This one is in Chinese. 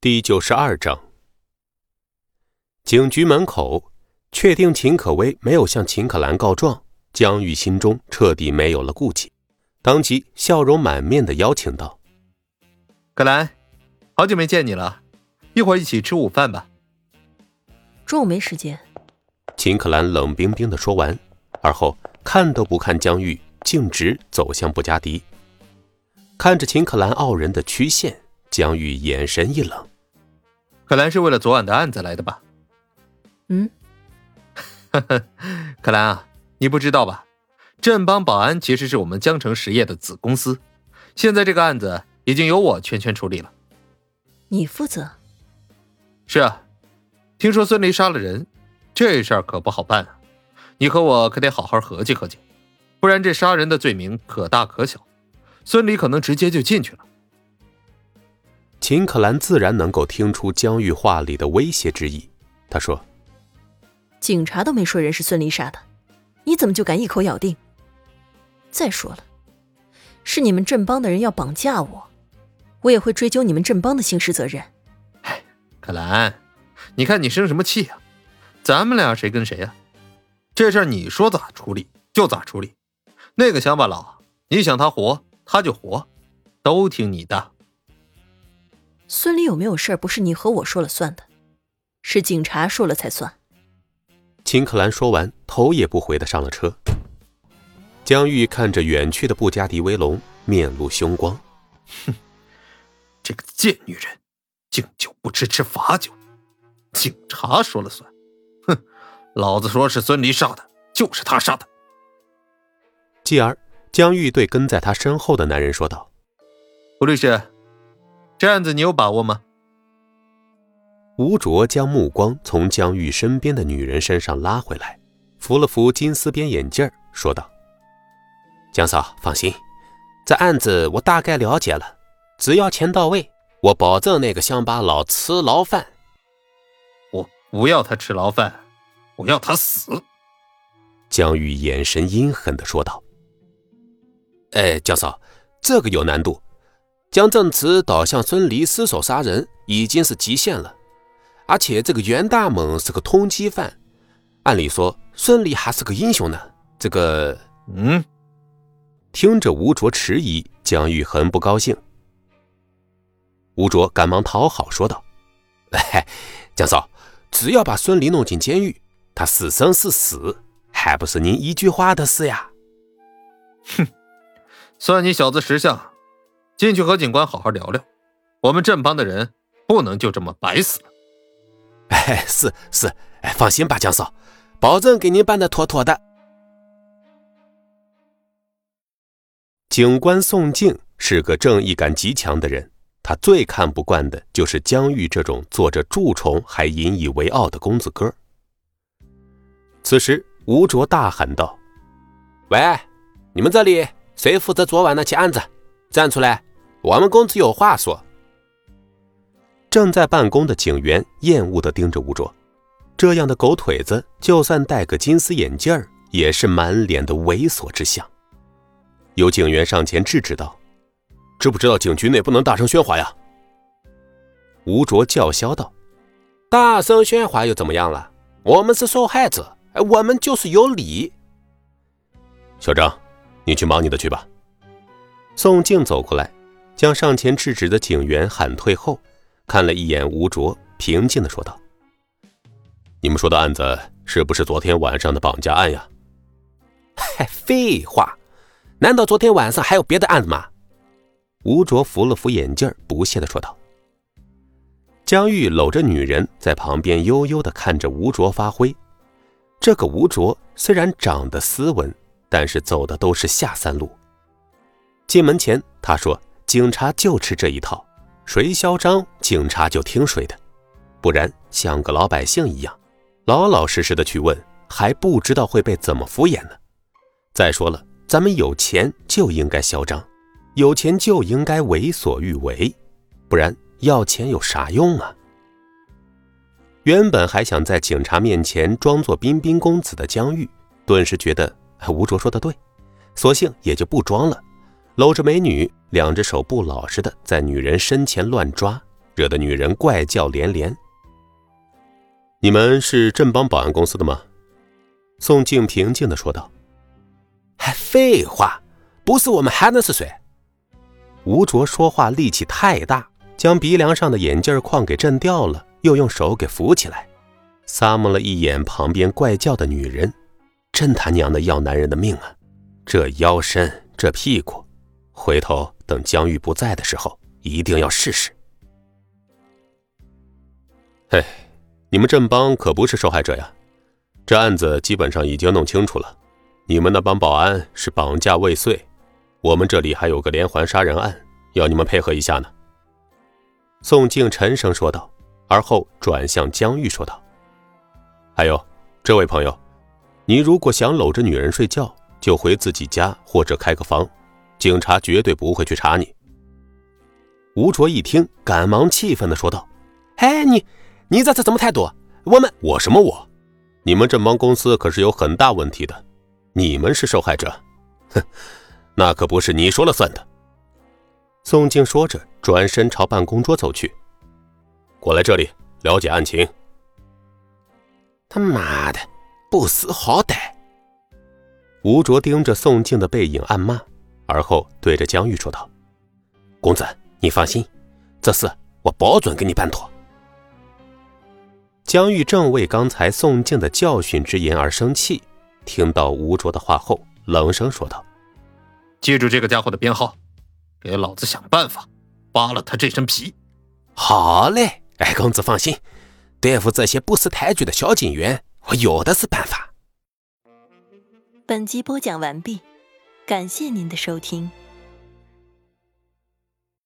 第九十二章，警局门口，确定秦可薇没有向秦可兰告状，江玉心中彻底没有了顾忌，当即笑容满面的邀请道：“可兰，好久没见你了，一会儿一起吃午饭吧。”中午没时间。秦可兰冷冰冰的说完，而后看都不看江玉，径直走向布加迪，看着秦可兰傲人的曲线。江玉眼神一冷，可兰是为了昨晚的案子来的吧？嗯，可兰啊，你不知道吧？镇邦保安其实是我们江城实业的子公司，现在这个案子已经由我全权处理了。你负责？是啊，听说孙离杀了人，这事儿可不好办啊！你和我可得好好合计合计，不然这杀人的罪名可大可小，孙离可能直接就进去了。秦可兰自然能够听出江玉话里的威胁之意，他说：“警察都没说人是孙丽杀的，你怎么就敢一口咬定？再说了，是你们镇邦的人要绑架我，我也会追究你们镇邦的刑事责任。”哎，可兰，你看你生什么气呀？咱们俩谁跟谁呀？这事儿你说咋处理就咋处理。那个乡巴佬，你想他活他就活，都听你的。孙离有没有事儿，不是你和我说了算的，是警察说了才算。秦可兰说完，头也不回的上了车。江玉看着远去的布加迪威龙，面露凶光，哼，这个贱女人，敬酒不吃吃罚酒，警察说了算。哼，老子说是孙离杀的，就是他杀的。继而，江玉对跟在他身后的男人说道：“胡律师。”这案子你有把握吗？吴卓将目光从江玉身边的女人身上拉回来，扶了扶金丝边眼镜，说道：“江嫂，放心，这案子我大概了解了，只要钱到位，我保证那个乡巴佬吃牢饭。我不要他吃牢饭，我要他死。”江玉眼神阴狠的说道：“哎，江嫂，这个有难度。”将证词导向孙离失手杀人已经是极限了，而且这个袁大猛是个通缉犯，按理说孙离还是个英雄呢。这个，嗯，听着吴卓迟疑，江玉很不高兴。吴卓赶忙讨好说道：“哎，江嫂，只要把孙离弄进监狱，他是生是死，还不是您一句话的事呀？”哼，算你小子识相。进去和警官好好聊聊，我们镇帮的人不能就这么白死了。哎，是是，哎，放心吧，江嫂，保证给您办的妥妥的。警官宋静是个正义感极强的人，他最看不惯的就是江玉这种做着蛀虫还引以为傲的公子哥。此时，吴卓大喊道：“喂，你们这里谁负责昨晚那起案子？站出来！”我们公子有话说。正在办公的警员厌恶的盯着吴卓，这样的狗腿子，就算戴个金丝眼镜儿，也是满脸的猥琐之相。有警员上前制止道：“知不知道警局内不能大声喧哗呀？”吴卓叫嚣道：“大声喧哗又怎么样了？我们是受害者，哎，我们就是有理。”小张，你去忙你的去吧。宋静走过来。将上前制止的警员喊退后，看了一眼吴卓，平静的说道：“你们说的案子是不是昨天晚上的绑架案呀？”“嗨，废话，难道昨天晚上还有别的案子吗？”吴卓扶了扶眼镜，不屑的说道。江玉搂着女人在旁边悠悠的看着吴卓发挥。这个吴卓虽然长得斯文，但是走的都是下三路。进门前，他说。警察就吃这一套，谁嚣张，警察就听谁的，不然像个老百姓一样，老老实实的去问，还不知道会被怎么敷衍呢。再说了，咱们有钱就应该嚣张，有钱就应该为所欲为，不然要钱有啥用啊？原本还想在警察面前装作彬彬公子的江玉，顿时觉得吴卓说的对，索性也就不装了。搂着美女，两只手不老实的在女人身前乱抓，惹得女人怪叫连连。你们是镇邦保安公司的吗？宋静平静的说道。还废话，不是我们还能是谁？吴卓说话力气太大，将鼻梁上的眼镜框给震掉了，又用手给扶起来，撒摸了一眼旁边怪叫的女人，真他娘的要男人的命啊！这腰身，这屁股，回头等江玉不在的时候，一定要试试。哎，你们镇邦可不是受害者呀，这案子基本上已经弄清楚了。你们那帮保安是绑架未遂，我们这里还有个连环杀人案，要你们配合一下呢。”宋静沉声说道，而后转向江玉说道：“还有，这位朋友，你如果想搂着女人睡觉，就回自己家或者开个房，警察绝对不会去查你。”吴卓一听，赶忙气愤的说道：“哎，你你这是什么态度？我们我什么我？你们这帮公司可是有很大问题的。”你们是受害者，哼，那可不是你说了算的。宋静说着，转身朝办公桌走去。过来这里了解案情。他妈的，不识好歹！吴卓盯着宋静的背影暗骂，而后对着江玉说道：“公子，你放心，这事我保准给你办妥。”江玉正为刚才宋静的教训之言而生气。听到吴卓的话后，冷声说道：“记住这个家伙的编号，给老子想办法扒了他这身皮。”好嘞，哎，公子放心，对付这些不识抬举的小警员，我有的是办法。本集播讲完毕，感谢您的收听。